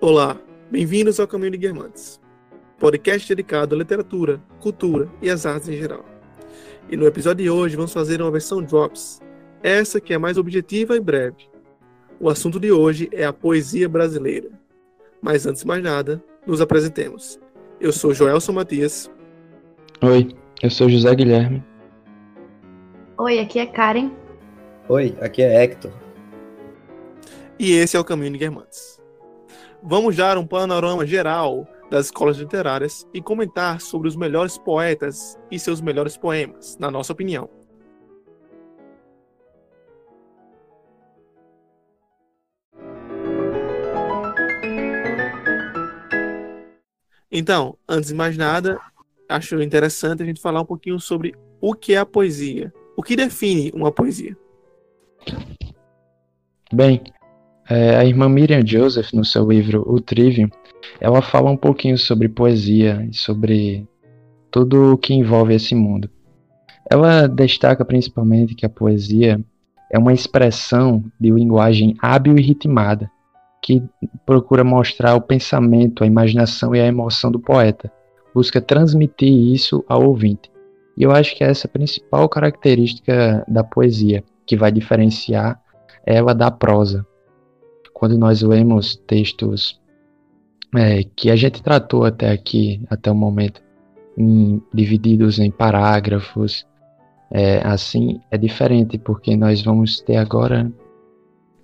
Olá, bem-vindos ao Caminho de Guermantes, podcast dedicado à literatura, cultura e às artes em geral. E no episódio de hoje vamos fazer uma versão Drops, essa que é mais objetiva e breve. O assunto de hoje é a poesia brasileira. Mas antes de mais nada, nos apresentemos. Eu sou Joelson Matias. Oi, eu sou José Guilherme. Oi, aqui é Karen. Oi, aqui é Hector. E esse é o Caminho de Guermantes. Vamos dar um panorama geral das escolas literárias e comentar sobre os melhores poetas e seus melhores poemas, na nossa opinião. Então, antes de mais nada, acho interessante a gente falar um pouquinho sobre o que é a poesia. O que define uma poesia? Bem, é, a irmã Miriam Joseph, no seu livro O Trivium, ela fala um pouquinho sobre poesia e sobre tudo o que envolve esse mundo. Ela destaca principalmente que a poesia é uma expressão de linguagem hábil e ritmada, que procura mostrar o pensamento, a imaginação e a emoção do poeta, busca transmitir isso ao ouvinte. E eu acho que essa é a principal característica da poesia, que vai diferenciar ela da prosa. Quando nós lemos textos é, que a gente tratou até aqui, até o momento, em, divididos em parágrafos, é, assim é diferente, porque nós vamos ter agora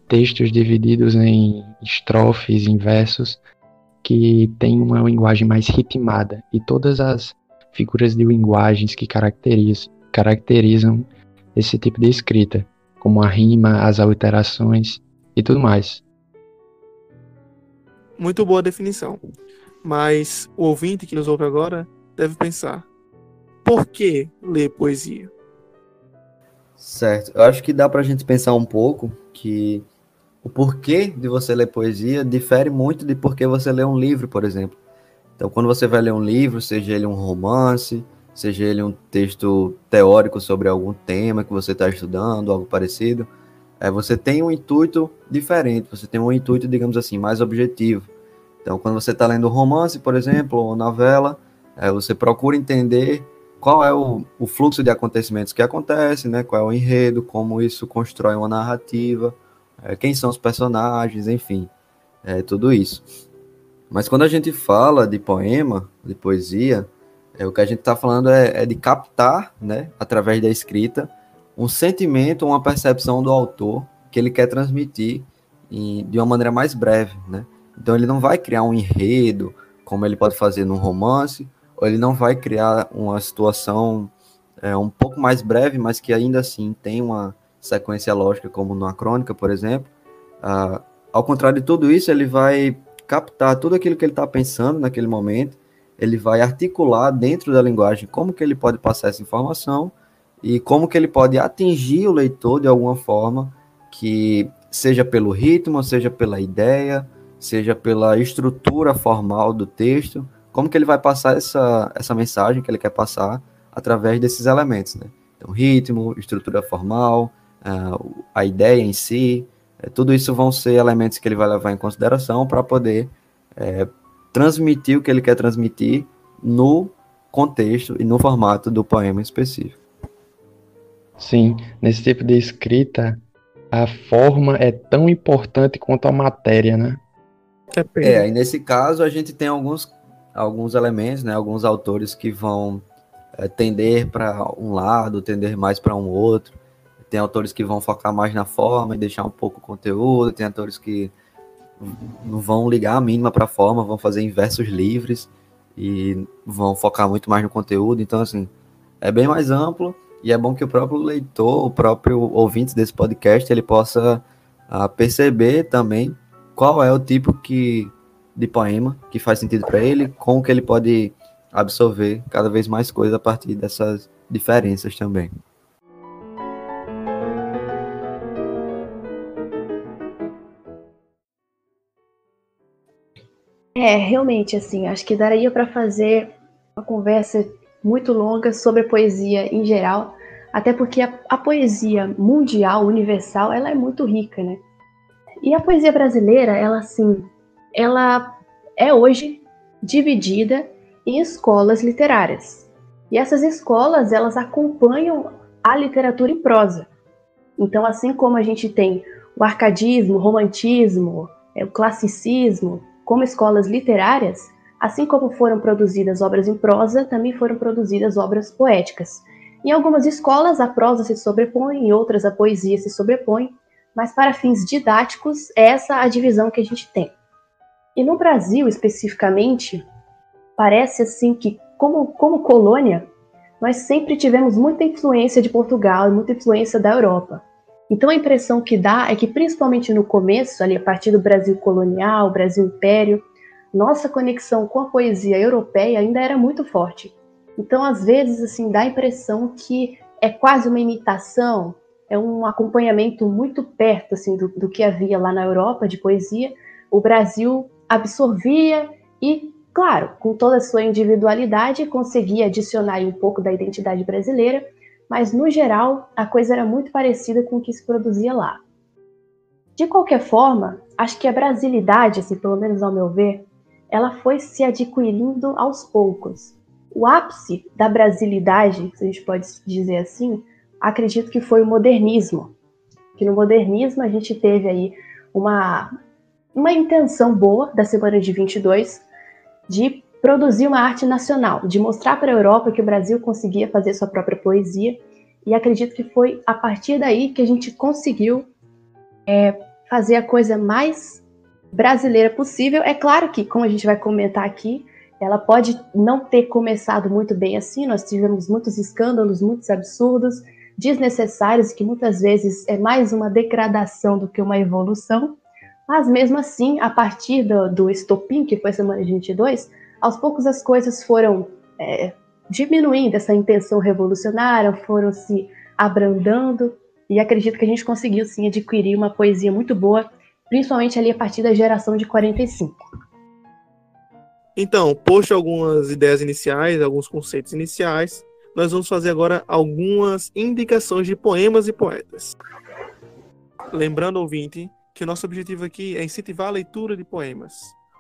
textos divididos em estrofes, em versos, que tem uma linguagem mais ritmada e todas as figuras de linguagens que caracterizam, caracterizam esse tipo de escrita, como a rima, as alterações e tudo mais. Muito boa definição. Mas o ouvinte que nos ouve agora deve pensar: por que ler poesia? Certo. Eu acho que dá para a gente pensar um pouco que o porquê de você ler poesia difere muito de porquê você lê um livro, por exemplo. Então, quando você vai ler um livro, seja ele um romance, seja ele um texto teórico sobre algum tema que você está estudando, algo parecido, é, você tem um intuito diferente, você tem um intuito, digamos assim, mais objetivo. Então, quando você está lendo um romance, por exemplo, ou novela, é, você procura entender qual é o, o fluxo de acontecimentos que acontece, né? qual é o enredo, como isso constrói uma narrativa, é, quem são os personagens, enfim, é, tudo isso. Mas quando a gente fala de poema, de poesia, é, o que a gente está falando é, é, de captar, né, através da escrita, um sentimento, uma percepção do autor que ele quer transmitir em, de uma maneira mais breve, né? Então ele não vai criar um enredo, como ele pode fazer num romance, ou ele não vai criar uma situação é, um pouco mais breve, mas que ainda assim tem uma, sequência lógica, como numa crônica, por exemplo. Ah, ao contrário de tudo isso, ele vai captar tudo aquilo que ele está pensando naquele momento, ele vai articular dentro da linguagem como que ele pode passar essa informação e como que ele pode atingir o leitor de alguma forma, que seja pelo ritmo, seja pela ideia, seja pela estrutura formal do texto, como que ele vai passar essa, essa mensagem que ele quer passar através desses elementos, né? Então, ritmo, estrutura formal, uh, a ideia em si, é, tudo isso vão ser elementos que ele vai levar em consideração para poder é, transmitir o que ele quer transmitir no contexto e no formato do poema específico. Sim, nesse tipo de escrita, a forma é tão importante quanto a matéria, né? É, e nesse caso a gente tem alguns, alguns elementos, né, alguns autores que vão é, tender para um lado, tender mais para um outro. Tem autores que vão focar mais na forma e deixar um pouco o conteúdo, tem autores que não vão ligar a mínima para a forma, vão fazer inversos livres e vão focar muito mais no conteúdo. Então, assim, é bem mais amplo e é bom que o próprio leitor, o próprio ouvinte desse podcast, ele possa uh, perceber também qual é o tipo que, de poema que faz sentido para ele, como que ele pode absorver cada vez mais coisas a partir dessas diferenças também. É, realmente, assim, acho que daria para fazer uma conversa muito longa sobre a poesia em geral, até porque a, a poesia mundial, universal, ela é muito rica, né? E a poesia brasileira, ela assim, ela é hoje dividida em escolas literárias. E essas escolas, elas acompanham a literatura em prosa. Então, assim como a gente tem o arcadismo, o romantismo, é, o classicismo como escolas literárias, assim como foram produzidas obras em prosa, também foram produzidas obras poéticas. Em algumas escolas, a prosa se sobrepõe, em outras, a poesia se sobrepõe, mas para fins didáticos, é essa a divisão que a gente tem. E no Brasil, especificamente, parece assim que, como, como colônia, nós sempre tivemos muita influência de Portugal e muita influência da Europa. Então a impressão que dá é que, principalmente no começo, ali a partir do Brasil colonial, Brasil Império, nossa conexão com a poesia europeia ainda era muito forte. Então, às vezes, assim, dá a impressão que é quase uma imitação, é um acompanhamento muito perto assim do, do que havia lá na Europa de poesia. O Brasil absorvia e, claro, com toda a sua individualidade, conseguia adicionar um pouco da identidade brasileira, mas no geral a coisa era muito parecida com o que se produzia lá. De qualquer forma, acho que a brasilidade, assim, pelo menos ao meu ver, ela foi se adquirindo aos poucos. O ápice da brasilidade, se a gente pode dizer assim, acredito que foi o modernismo. Que no modernismo a gente teve aí uma, uma intenção boa da semana de 22 de produzir uma arte nacional, de mostrar para a Europa que o Brasil conseguia fazer sua própria poesia. E acredito que foi a partir daí que a gente conseguiu é, fazer a coisa mais brasileira possível. É claro que, como a gente vai comentar aqui, ela pode não ter começado muito bem assim. Nós tivemos muitos escândalos, muitos absurdos, desnecessários, que muitas vezes é mais uma degradação do que uma evolução. Mas mesmo assim, a partir do, do estopim, que foi semana de 22, aos poucos as coisas foram é, diminuindo essa intenção revolucionária, foram se abrandando, e acredito que a gente conseguiu sim adquirir uma poesia muito boa, principalmente ali a partir da geração de 45. Então, posto algumas ideias iniciais, alguns conceitos iniciais, nós vamos fazer agora algumas indicações de poemas e poetas. Lembrando, ouvinte, que o nosso objetivo aqui é incentivar a leitura de poemas.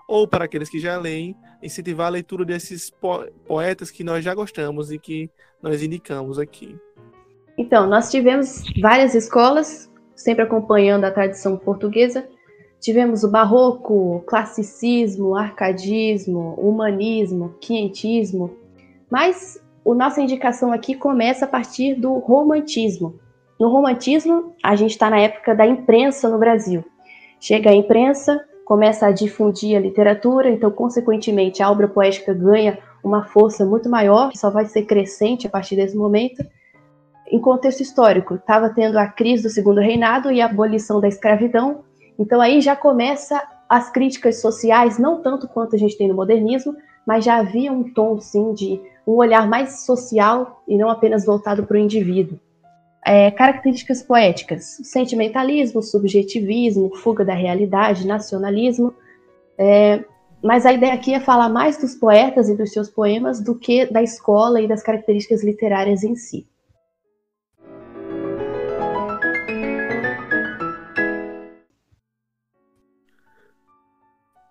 Ou, para aqueles que já leem, incentivar a leitura desses po poetas que nós já gostamos e que nós indicamos aqui. Então, nós tivemos várias escolas, sempre acompanhando a tradição portuguesa. Tivemos o barroco, classicismo, arcadismo, humanismo, quinhentismo, mas a nossa indicação aqui começa a partir do romantismo. No romantismo, a gente está na época da imprensa no Brasil. Chega a imprensa, começa a difundir a literatura, então, consequentemente, a obra poética ganha uma força muito maior, que só vai ser crescente a partir desse momento. Em contexto histórico, estava tendo a crise do Segundo Reinado e a abolição da escravidão, então aí já começa as críticas sociais, não tanto quanto a gente tem no modernismo, mas já havia um tom, sim, de um olhar mais social e não apenas voltado para o indivíduo. É, características poéticas: sentimentalismo, subjetivismo, fuga da realidade, nacionalismo. É, mas a ideia aqui é falar mais dos poetas e dos seus poemas do que da escola e das características literárias em si.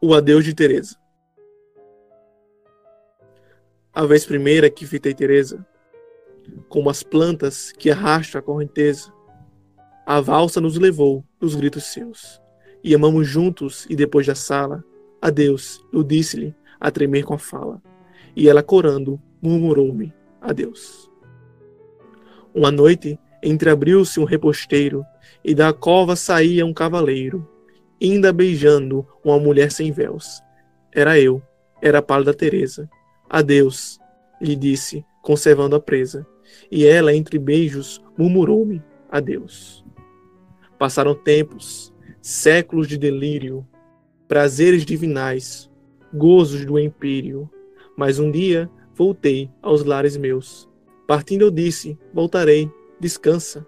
O Adeus de Teresa. A vez primeira que fitei Teresa, como as plantas que arrastam a correnteza, a valsa nos levou dos gritos seus, e amamos juntos e depois da sala, adeus, eu disse-lhe, a tremer com a fala, e ela corando, murmurou-me, adeus. Uma noite, entreabriu-se um reposteiro, e da cova saía um cavaleiro, ainda beijando uma mulher sem véus. Era eu, era a pálida Teresa, Adeus, lhe disse, conservando a presa, e ela, entre beijos, murmurou-me adeus. Passaram tempos, séculos de delírio, prazeres divinais, gozos do empírio, mas um dia voltei aos lares meus. Partindo eu disse, voltarei, descansa.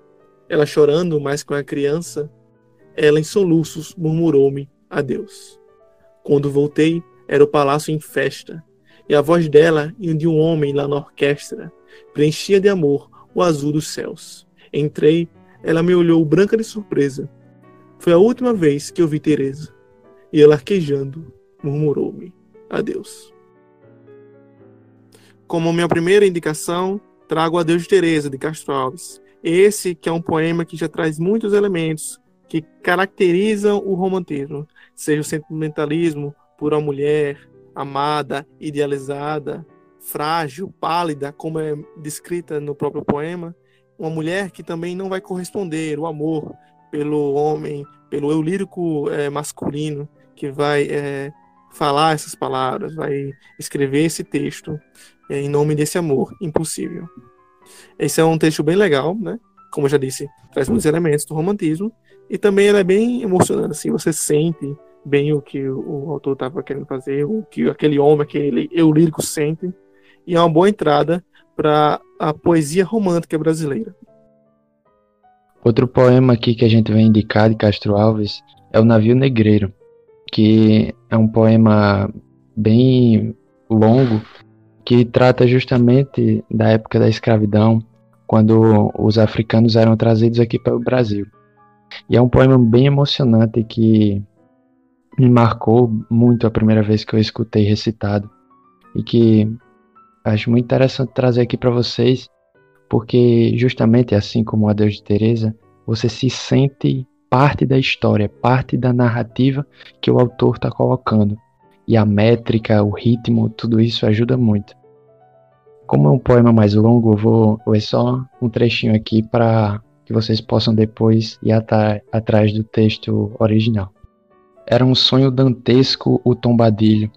Ela chorando mais com a criança, ela em soluços murmurou-me adeus. Quando voltei, era o palácio em festa, e a voz dela e de um homem lá na orquestra preenchia de amor o azul dos céus. Entrei, ela me olhou branca de surpresa. Foi a última vez que eu vi Teresa. E ela arquejando murmurou-me adeus. Como minha primeira indicação, trago Adeus de Teresa de Castro Alves. Esse que é um poema que já traz muitos elementos que caracterizam o romantismo, seja o sentimentalismo por uma mulher amada, idealizada, frágil, pálida, como é descrita no próprio poema, uma mulher que também não vai corresponder o amor pelo homem, pelo eu lírico é, masculino, que vai é, falar essas palavras, vai escrever esse texto é, em nome desse amor impossível. Esse é um texto bem legal, né? Como eu já disse, traz muitos elementos do romantismo e também ele é bem emocionante, assim, você sente bem o que o autor estava querendo fazer, o que aquele homem, aquele eu lírico sente, e é uma boa entrada para a poesia romântica brasileira. Outro poema aqui que a gente vai indicar de Castro Alves é o Navio Negreiro, que é um poema bem longo que trata justamente da época da escravidão, quando os africanos eram trazidos aqui para o Brasil. E é um poema bem emocionante que me marcou muito a primeira vez que eu escutei recitado e que acho muito interessante trazer aqui para vocês, porque justamente assim como a Deus de Teresa, você se sente parte da história, parte da narrativa que o autor está colocando. E a métrica, o ritmo, tudo isso ajuda muito. Como é um poema mais longo, eu vou ler só um trechinho aqui para que vocês possam depois ir atrás do texto original. Era um sonho dantesco o tombadilho,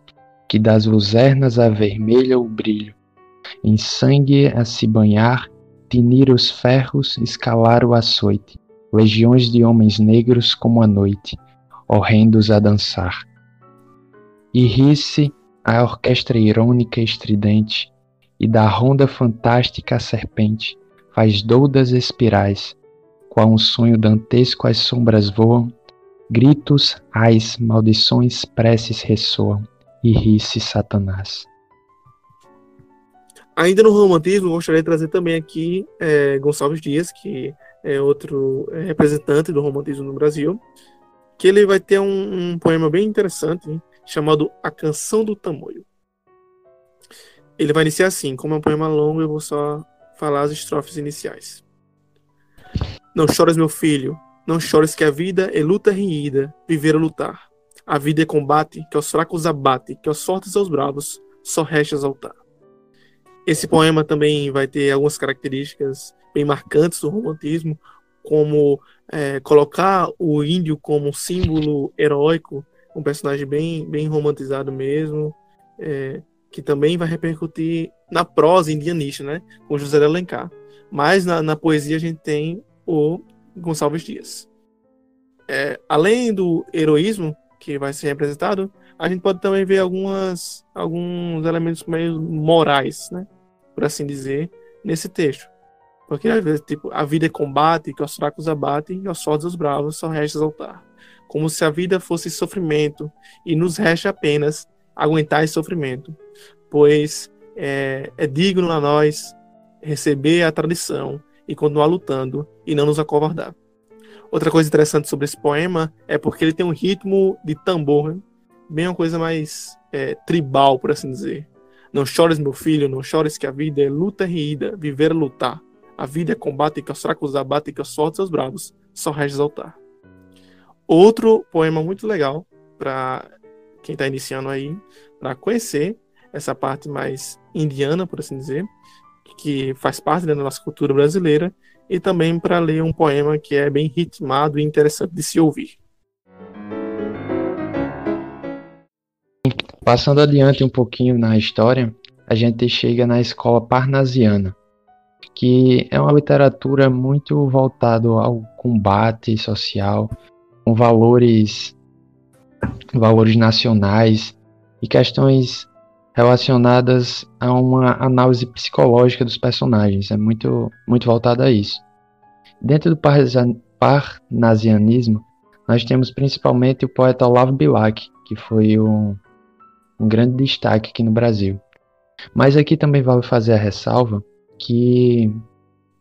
que das luzernas avermelha o brilho, em sangue a se banhar, tinir os ferros, escalar o açoite, legiões de homens negros como a noite, horrendos a dançar. E ri-se a orquestra irônica estridente, e da ronda fantástica a serpente faz doudas espirais, qual um sonho dantesco as sombras voam, gritos, ais, maldições, preces ressoam, e ri-se Satanás. Ainda no romantismo, gostaria de trazer também aqui é, Gonçalves Dias, que é outro é, representante do romantismo no Brasil, que ele vai ter um, um poema bem interessante hein, chamado A Canção do Tamoio. Ele vai iniciar assim, como é um poema longo, eu vou só falar as estrofes iniciais. Não chores, meu filho, não chores que a vida é luta reída, viver é lutar. A vida é combate, que aos fracos abate, que aos fortes aos bravos, só resta exaltar. Esse poema também vai ter algumas características bem marcantes do romantismo, como é, colocar o índio como símbolo heróico, um personagem bem, bem romantizado mesmo, é, que também vai repercutir na prosa indianista, né, com José de Alencar. Mas na, na poesia a gente tem o Gonçalves Dias. É, além do heroísmo que vai ser representado, a gente pode também ver algumas, alguns elementos meio morais, né? Por assim dizer, nesse texto. Porque às vezes, tipo, a vida é combate, que os fracos abatem, e aos fortes os bravos só resta exaltar. Como se a vida fosse sofrimento, e nos resta apenas aguentar esse sofrimento. Pois é, é digno a nós receber a tradição e continuar lutando e não nos acovardar. Outra coisa interessante sobre esse poema é porque ele tem um ritmo de tambor, né? bem uma coisa mais é, tribal, por assim dizer. Não chores, meu filho, não chores que a vida é luta reída, viver é lutar. A vida é combate que os fracos abatem, que os fortes os bravos, só resta. Outro poema muito legal para quem está iniciando aí, para conhecer essa parte mais indiana, por assim dizer, que faz parte da nossa cultura brasileira, e também para ler um poema que é bem ritmado e interessante de se ouvir. Passando adiante um pouquinho na história, a gente chega na escola parnasiana, que é uma literatura muito voltada ao combate social, com valores, valores nacionais e questões relacionadas a uma análise psicológica dos personagens. É muito, muito voltada a isso. Dentro do parnasianismo, nós temos principalmente o poeta Olavo Bilac, que foi um um grande destaque aqui no Brasil. Mas aqui também vale fazer a ressalva que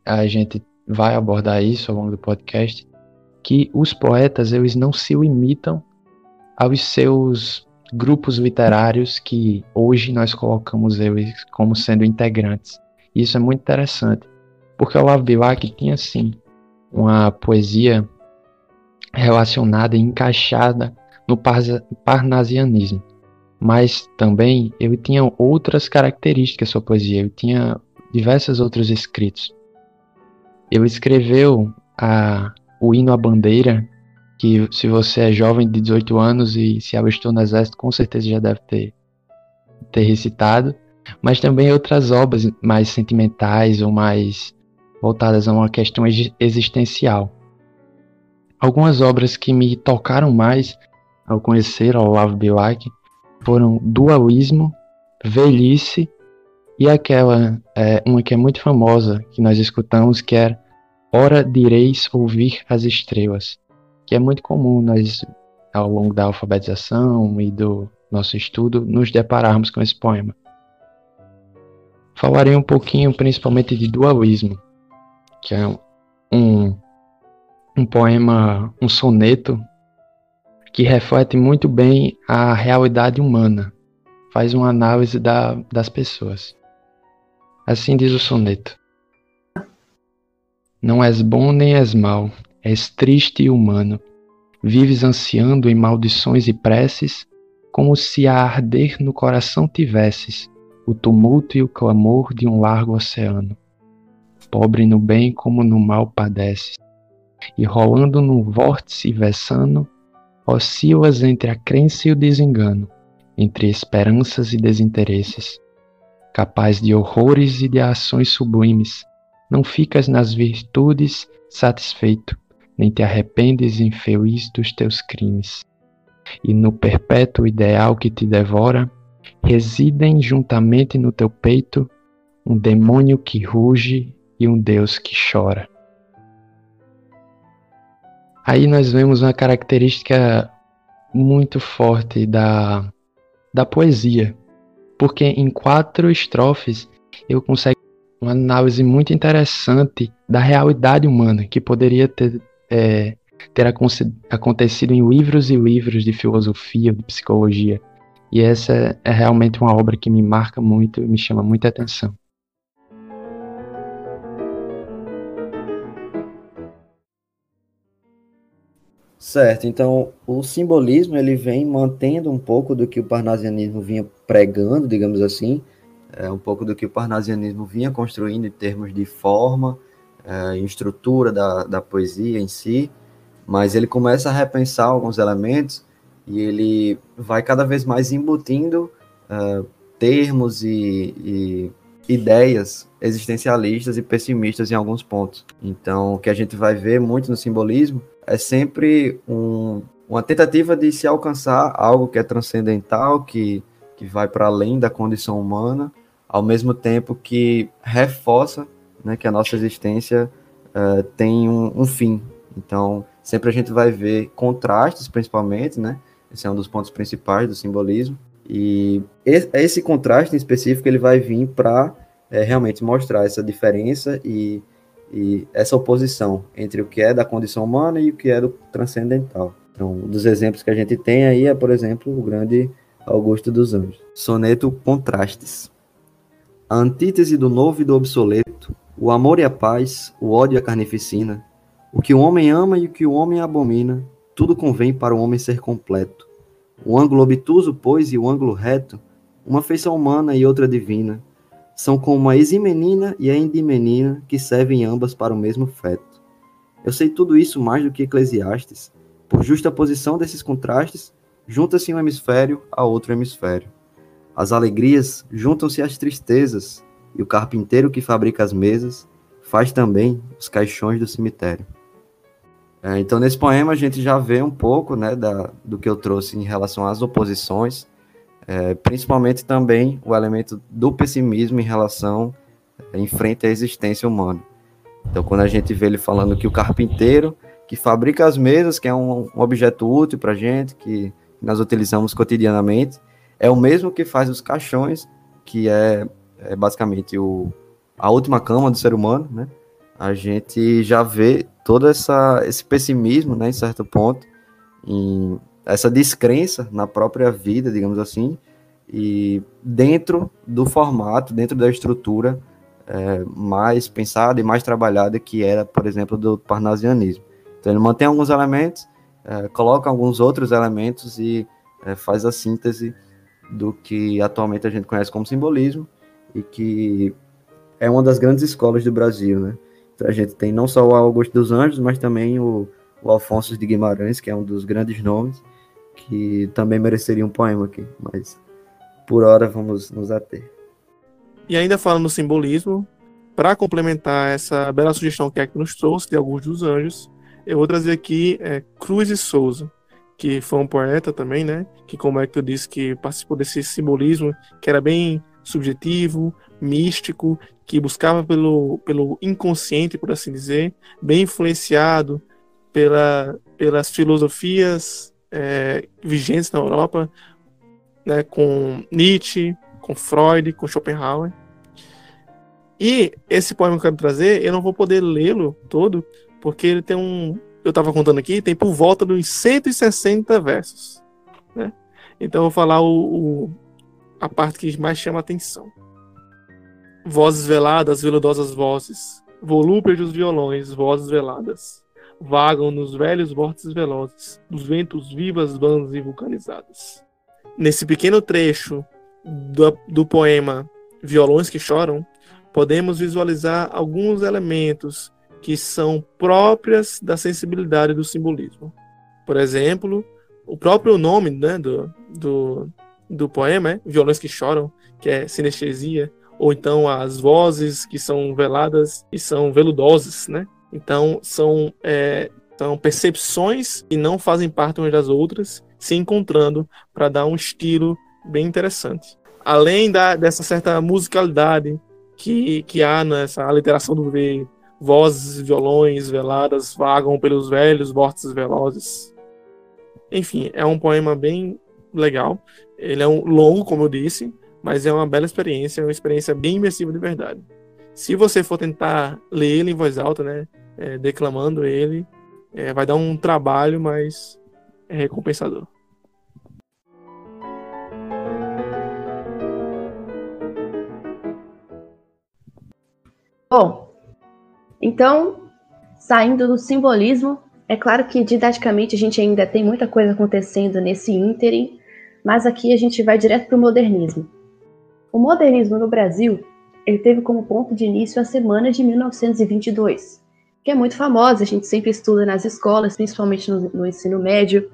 a gente vai abordar isso ao longo do podcast, que os poetas eles não se limitam aos seus grupos literários que hoje nós colocamos eles como sendo integrantes. Isso é muito interessante, porque o Olavo Bilac tinha sim uma poesia relacionada e encaixada no parnasianismo, mas também ele tinha outras características sua poesia, ele tinha diversos outros escritos. Ele escreveu a, o hino à bandeira, que se você é jovem de 18 anos e se alistou no exército, com certeza já deve ter, ter recitado, mas também outras obras mais sentimentais ou mais voltadas a uma questão existencial. Algumas obras que me tocaram mais ao conhecer Olavo Bilac foram Dualismo, Velhice e aquela, é, uma que é muito famosa, que nós escutamos, que é Ora direis ouvir as estrelas, que é muito comum nós, ao longo da alfabetização e do nosso estudo, nos depararmos com esse poema. Falarei um pouquinho principalmente de dualismo, que é um, um poema, um soneto que reflete muito bem a realidade humana, faz uma análise da, das pessoas. Assim diz o soneto: Não és bom nem és mau, és triste e humano. Vives ansiando em maldições e preces, como se a arder no coração tivesses o tumulto e o clamor de um largo oceano. Pobre no bem como no mal padeces, e rolando num vórtice vessano, oscilas entre a crença e o desengano, entre esperanças e desinteresses. Capaz de horrores e de ações sublimes, não ficas nas virtudes satisfeito, nem te arrependes infeliz dos teus crimes. E no perpétuo ideal que te devora, residem juntamente no teu peito um demônio que ruge e um Deus que chora. Aí nós vemos uma característica muito forte da, da poesia, porque em quatro estrofes eu consigo uma análise muito interessante da realidade humana que poderia ter, é, ter acontecido em livros e livros de filosofia, de psicologia. E essa é realmente uma obra que me marca muito e me chama muita atenção. Certo, então o simbolismo ele vem mantendo um pouco do que o parnasianismo vinha pregando, digamos assim, é, um pouco do que o parnasianismo vinha construindo em termos de forma, é, estrutura da, da poesia em si, mas ele começa a repensar alguns elementos e ele vai cada vez mais embutindo é, termos e, e ideias existencialistas e pessimistas em alguns pontos. Então, o que a gente vai ver muito no simbolismo é sempre um, uma tentativa de se alcançar algo que é transcendental, que, que vai para além da condição humana, ao mesmo tempo que reforça né, que a nossa existência uh, tem um, um, fim. Então, sempre a gente vai ver contrastes, principalmente, né? Esse é um dos pontos principais do simbolismo. E esse contraste em específico ele vai vir para é, realmente mostrar essa diferença e e essa oposição entre o que é da condição humana e o que é do transcendental. Então, um dos exemplos que a gente tem aí é, por exemplo, o grande Augusto dos Anjos. Soneto Contrastes. A antítese do novo e do obsoleto, o amor e a paz, o ódio e a carnificina, o que o homem ama e o que o homem abomina, tudo convém para o homem ser completo. O ângulo obtuso, pois, e o ângulo reto, uma feição humana e outra divina, são como a eximenina e a endimenina, que servem ambas para o mesmo feto. Eu sei tudo isso mais do que Eclesiastes. Por justa posição desses contrastes, junta-se um hemisfério a outro hemisfério. As alegrias juntam-se às tristezas, e o carpinteiro que fabrica as mesas faz também os caixões do cemitério. É, então, nesse poema, a gente já vê um pouco né, da, do que eu trouxe em relação às oposições é, principalmente também o elemento do pessimismo em relação é, em frente à existência humana. Então, quando a gente vê ele falando que o carpinteiro que fabrica as mesas, que é um, um objeto útil para a gente, que nós utilizamos cotidianamente, é o mesmo que faz os caixões que é, é basicamente o, a última cama do ser humano, né? A gente já vê todo essa, esse pessimismo, né, em certo ponto, em essa descrença na própria vida, digamos assim, e dentro do formato, dentro da estrutura é, mais pensada e mais trabalhada que era, por exemplo, do parnasianismo. Então ele mantém alguns elementos, é, coloca alguns outros elementos e é, faz a síntese do que atualmente a gente conhece como simbolismo e que é uma das grandes escolas do Brasil, né? Então a gente tem não só o Augusto dos Anjos, mas também o, o Alfonso de Guimarães, que é um dos grandes nomes, que também mereceria um poema aqui, mas por hora vamos nos ater. E ainda falando no simbolismo, para complementar essa bela sugestão que Hector nos trouxe de Augusto dos Anjos, eu vou trazer aqui é, Cruz e Souza, que foi um poeta também, né? Que, como Hector disse, que participou desse simbolismo, que era bem subjetivo, místico, que buscava pelo, pelo inconsciente, por assim dizer, bem influenciado pela, pelas filosofias é, vigentes na Europa, né, com Nietzsche, com Freud, com Schopenhauer. E esse poema que eu quero trazer, eu não vou poder lê-lo todo, porque ele tem um. Eu estava contando aqui, tem por volta dos 160 versos. Né? Então eu vou falar o, o, a parte que mais chama a atenção. Vozes veladas, veludosas vozes, volúpia dos violões, vozes veladas, vagam nos velhos vórtices velozes, dos ventos vivas, vãs e vulcanizadas. Nesse pequeno trecho do, do poema Violões que Choram, podemos visualizar alguns elementos que são próprias da sensibilidade do simbolismo. Por exemplo, o próprio nome né, do, do, do poema é Violões que Choram, que é sinestesia, ou então as vozes que são veladas e são veludosas, né? Então são, é, são percepções que não fazem parte umas das outras se encontrando para dar um estilo bem interessante. Além da, dessa certa musicalidade que, que há nessa aliteração do V, vozes, violões veladas vagam pelos velhos vórtices velozes. Enfim, é um poema bem legal. Ele é um longo, como eu disse, mas é uma bela experiência, é uma experiência bem imersiva de verdade. Se você for tentar ler ele em voz alta, né, é, declamando ele, é, vai dar um trabalho, mas é recompensador. Bom, então, saindo do simbolismo, é claro que didaticamente a gente ainda tem muita coisa acontecendo nesse ínterim, mas aqui a gente vai direto para o modernismo. O modernismo no Brasil ele teve como ponto de início a Semana de 1922, que é muito famosa, a gente sempre estuda nas escolas, principalmente no, no ensino médio,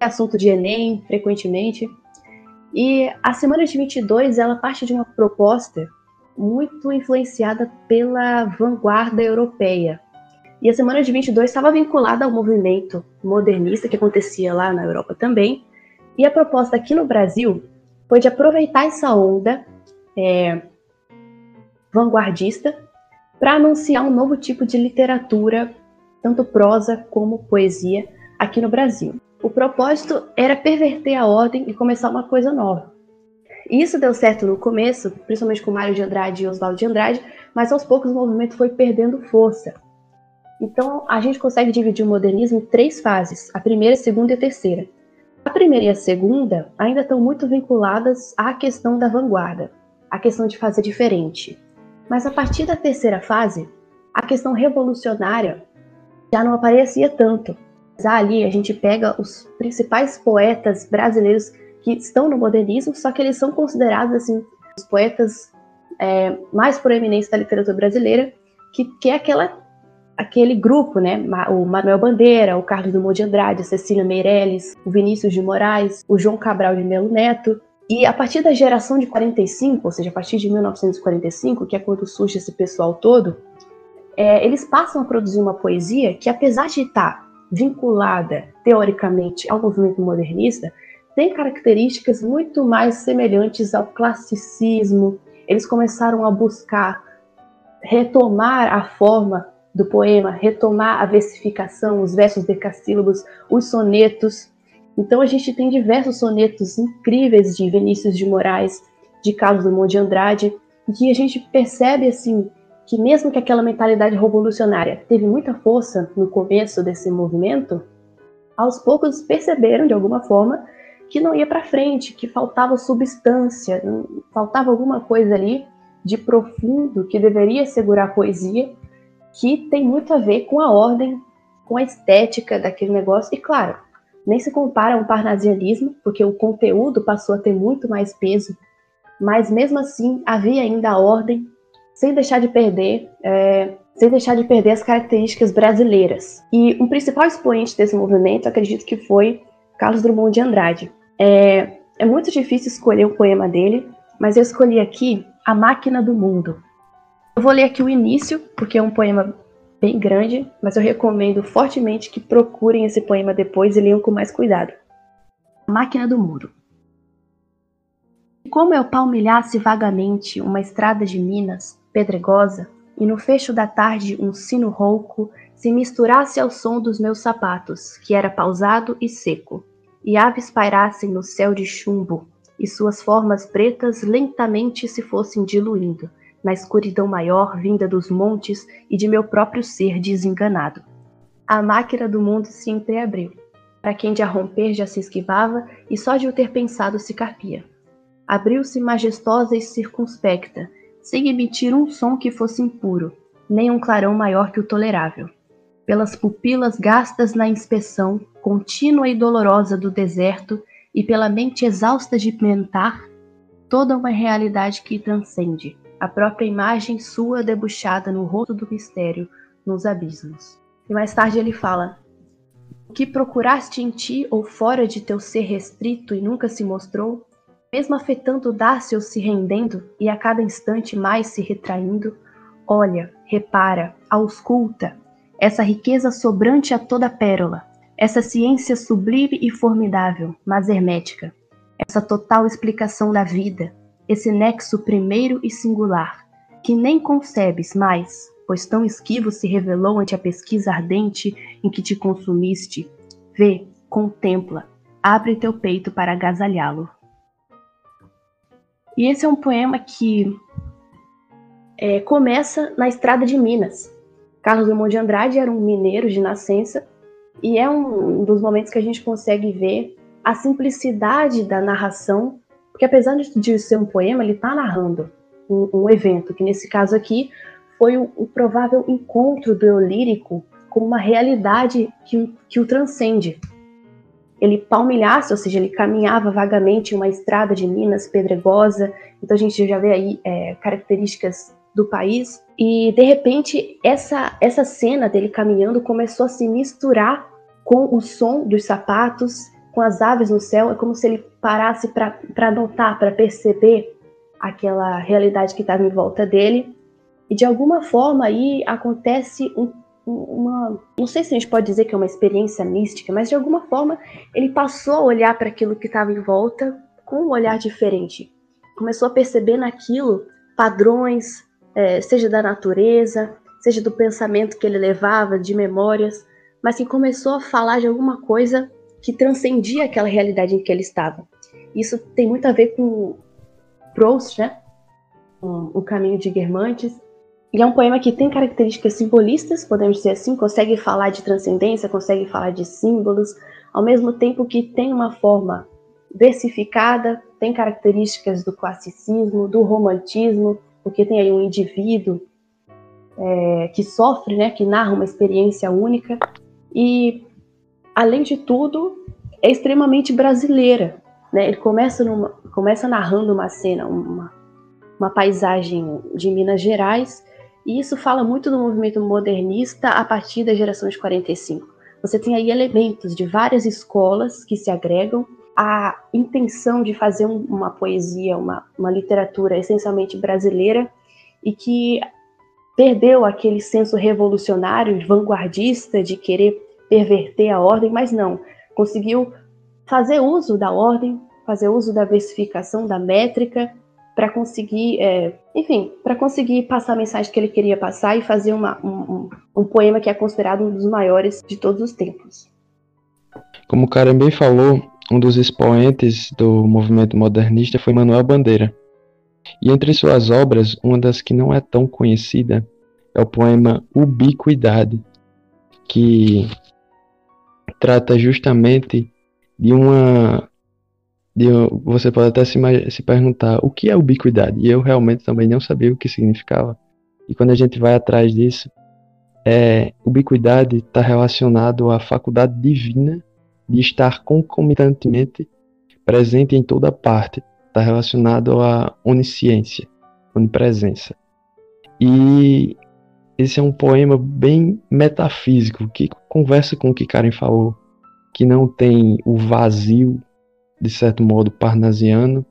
é assunto de Enem, frequentemente. E a Semana de 22 ela parte de uma proposta muito influenciada pela vanguarda europeia. E a Semana de 22 estava vinculada ao movimento modernista que acontecia lá na Europa também. E a proposta aqui no Brasil foi de aproveitar essa onda é, vanguardista para anunciar um novo tipo de literatura, tanto prosa como poesia, aqui no Brasil. O propósito era perverter a ordem e começar uma coisa nova. Isso deu certo no começo, principalmente com Mário de Andrade e Oswaldo de Andrade, mas aos poucos o movimento foi perdendo força. Então a gente consegue dividir o modernismo em três fases: a primeira, a segunda e a terceira. A primeira e a segunda ainda estão muito vinculadas à questão da vanguarda, à questão de fazer diferente. Mas a partir da terceira fase, a questão revolucionária já não aparecia tanto. Ali a gente pega os principais poetas brasileiros que estão no modernismo, só que eles são considerados assim os poetas é, mais proeminentes da literatura brasileira, que, que é aquela aquele grupo, né? O Manuel Bandeira, o Carlos Dumont de Andrade, a Cecília Meirelles, o Vinícius de Moraes, o João Cabral de Melo Neto. E a partir da geração de 45, ou seja, a partir de 1945, que é quando surge esse pessoal todo, é, eles passam a produzir uma poesia que, apesar de estar vinculada teoricamente ao movimento modernista, tem características muito mais semelhantes ao classicismo. Eles começaram a buscar retomar a forma do poema, retomar a versificação, os versos decassílabos, os sonetos. Então a gente tem diversos sonetos incríveis de Vinícius de Moraes, de Carlos Drummond de Andrade, em que a gente percebe assim que mesmo que aquela mentalidade revolucionária teve muita força no começo desse movimento, aos poucos perceberam de alguma forma que não ia para frente, que faltava substância, faltava alguma coisa ali de profundo que deveria segurar a poesia, que tem muito a ver com a ordem, com a estética daquele negócio. E claro, nem se compara a um parnasianismo, porque o conteúdo passou a ter muito mais peso, mas mesmo assim havia ainda a ordem sem deixar de perder, é, sem deixar de perder as características brasileiras. E um principal expoente desse movimento, acredito que foi Carlos Drummond de Andrade. É, é muito difícil escolher um poema dele, mas eu escolhi aqui A Máquina do Mundo. Eu vou ler aqui o início, porque é um poema bem grande, mas eu recomendo fortemente que procurem esse poema depois e leiam com mais cuidado. Máquina do Mundo. Como eu palmilhasse vagamente uma estrada de Minas, pedregosa, e no fecho da tarde um sino rouco se misturasse ao som dos meus sapatos, que era pausado e seco, e aves pairassem no céu de chumbo, e suas formas pretas lentamente se fossem diluindo, na escuridão maior vinda dos montes e de meu próprio ser desenganado. A máquina do mundo se entreabriu. Para quem de a romper já se esquivava, e só de o ter pensado se carpia. Abriu-se majestosa e circunspecta, sem emitir um som que fosse impuro, nem um clarão maior que o tolerável. Pelas pupilas gastas na inspeção contínua e dolorosa do deserto e pela mente exausta de mentar, toda uma realidade que transcende, a própria imagem sua debuxada no rosto do mistério, nos abismos. E mais tarde ele fala: O que procuraste em ti ou fora de teu ser restrito e nunca se mostrou, mesmo afetando dar-se ou se rendendo, e a cada instante mais se retraindo, olha, repara, ausculta, essa riqueza sobrante a toda pérola, essa ciência sublime e formidável, mas hermética, essa total explicação da vida, esse nexo primeiro e singular, que nem concebes mais, pois tão esquivo se revelou ante a pesquisa ardente em que te consumiste. Vê, contempla, abre teu peito para agasalhá-lo. E esse é um poema que é, começa na estrada de Minas. Carlos Drummond de Andrade era um mineiro de nascença e é um dos momentos que a gente consegue ver a simplicidade da narração, porque apesar de ser um poema, ele está narrando um, um, evento, que nesse caso aqui foi o, o provável encontro do eu lírico com uma realidade que, que o transcende ele palmilhasse, ou seja, ele caminhava vagamente em uma estrada de Minas pedregosa. Então a gente já vê aí é, características do país. E de repente essa essa cena dele caminhando começou a se misturar com o som dos sapatos, com as aves no céu. É como se ele parasse para notar, para perceber aquela realidade que estava em volta dele. E de alguma forma aí acontece um uma, não sei se a gente pode dizer que é uma experiência mística, mas de alguma forma ele passou a olhar para aquilo que estava em volta com um olhar diferente. Começou a perceber naquilo padrões, é, seja da natureza, seja do pensamento que ele levava, de memórias, mas que começou a falar de alguma coisa que transcendia aquela realidade em que ele estava. Isso tem muito a ver com Proust, né? O Caminho de Guermantes, e é um poema que tem características simbolistas, podemos dizer assim, consegue falar de transcendência, consegue falar de símbolos, ao mesmo tempo que tem uma forma versificada, tem características do classicismo, do romantismo, porque tem aí um indivíduo é, que sofre, né, que narra uma experiência única, e, além de tudo, é extremamente brasileira. Né? Ele começa, numa, começa narrando uma cena, uma, uma paisagem de Minas Gerais, e isso fala muito do movimento modernista a partir da geração de 45. Você tem aí elementos de várias escolas que se agregam, a intenção de fazer um, uma poesia, uma, uma literatura essencialmente brasileira e que perdeu aquele senso revolucionário, vanguardista, de querer perverter a ordem, mas não, conseguiu fazer uso da ordem, fazer uso da versificação, da métrica, para conseguir, é, enfim, para conseguir passar a mensagem que ele queria passar e fazer uma, um, um, poema que é considerado um dos maiores de todos os tempos. Como o bem falou, um dos expoentes do movimento modernista foi Manuel Bandeira. E entre suas obras, uma das que não é tão conhecida é o poema Ubiquidade, que trata justamente de uma. De, você pode até se, se perguntar o que é ubiquidade, e eu realmente também não sabia o que significava. E quando a gente vai atrás disso, é, ubiquidade está relacionado à faculdade divina de estar concomitantemente presente em toda parte. Está relacionado à onisciência, onipresença. E esse é um poema bem metafísico, que conversa com o que Karen falou, que não tem o vazio, de certo modo, parnasiano,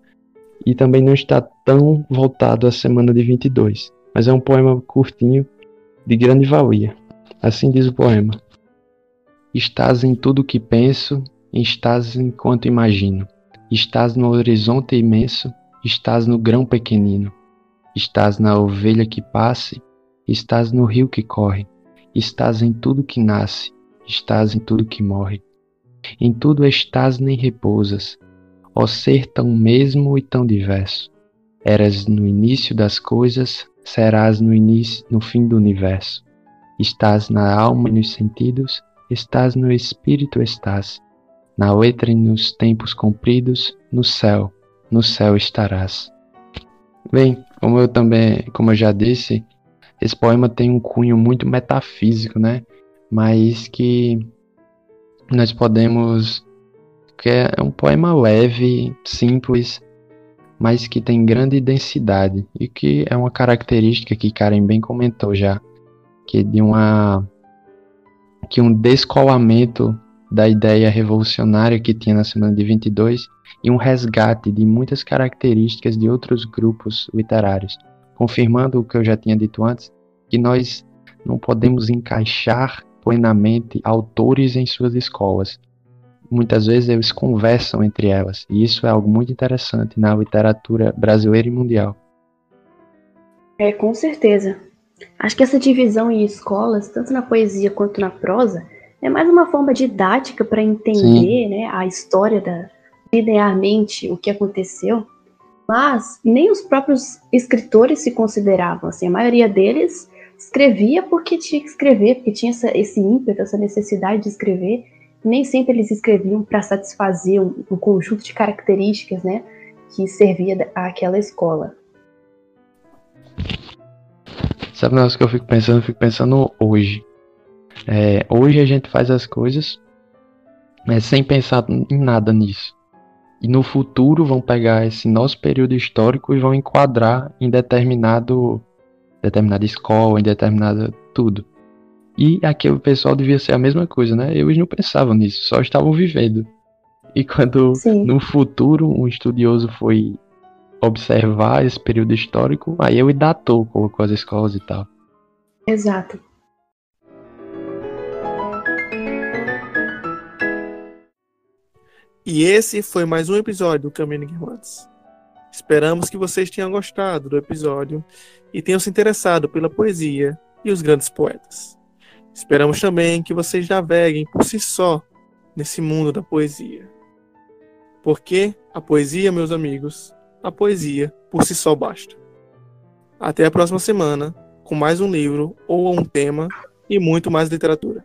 e também não está tão voltado à semana de 22. Mas é um poema curtinho, de grande valia. Assim diz o poema: Estás em tudo que penso, estás enquanto imagino. Estás no horizonte imenso, estás no grão pequenino. Estás na ovelha que passe, estás no rio que corre. Estás em tudo que nasce, estás em tudo que morre. Em tudo estás nem repousas, ó ser tão mesmo e tão diverso. Eras no início das coisas, serás no início, no fim do universo. Estás na alma e nos sentidos, estás no espírito, estás. Na letra e nos tempos compridos, no céu, no céu estarás. Bem, como eu também, como eu já disse, esse poema tem um cunho muito metafísico, né? Mas que nós podemos que é um poema leve, simples, mas que tem grande densidade e que é uma característica que Karen bem comentou já, que de uma que um descolamento da ideia revolucionária que tinha na semana de 22 e um resgate de muitas características de outros grupos literários, confirmando o que eu já tinha dito antes, que nós não podemos encaixar plenamente autores em suas escolas, muitas vezes eles conversam entre elas, e isso é algo muito interessante na literatura brasileira e mundial. É, com certeza. Acho que essa divisão em escolas, tanto na poesia quanto na prosa, é mais uma forma didática para entender né, a história da linearmente o que aconteceu. Mas nem os próprios escritores se consideravam assim. A maioria deles escrevia porque tinha que escrever, porque tinha essa, esse ímpeto, essa necessidade de escrever nem sempre eles escreviam para satisfazer um, um, conjunto de características, né, que servia àquela escola. Sabe um negócio que eu fico pensando? Eu fico pensando hoje. É, hoje a gente faz as coisas né, sem pensar em nada nisso. E no futuro vão pegar esse nosso período histórico e vão enquadrar em determinado determinada escola, em determinada tudo. E aquele pessoal devia ser a mesma coisa, né? Eles não pensavam nisso, só estavam vivendo. E quando Sim. no futuro um estudioso foi observar esse período histórico, aí ele datou, colocou as escolas e tal. Exato. E esse foi mais um episódio do Caminho de Guimarães. Esperamos que vocês tenham gostado do episódio e tenham se interessado pela poesia e os grandes poetas. Esperamos também que vocês naveguem por si só nesse mundo da poesia. Porque a poesia, meus amigos, a poesia por si só basta. Até a próxima semana com mais um livro ou um tema e muito mais literatura.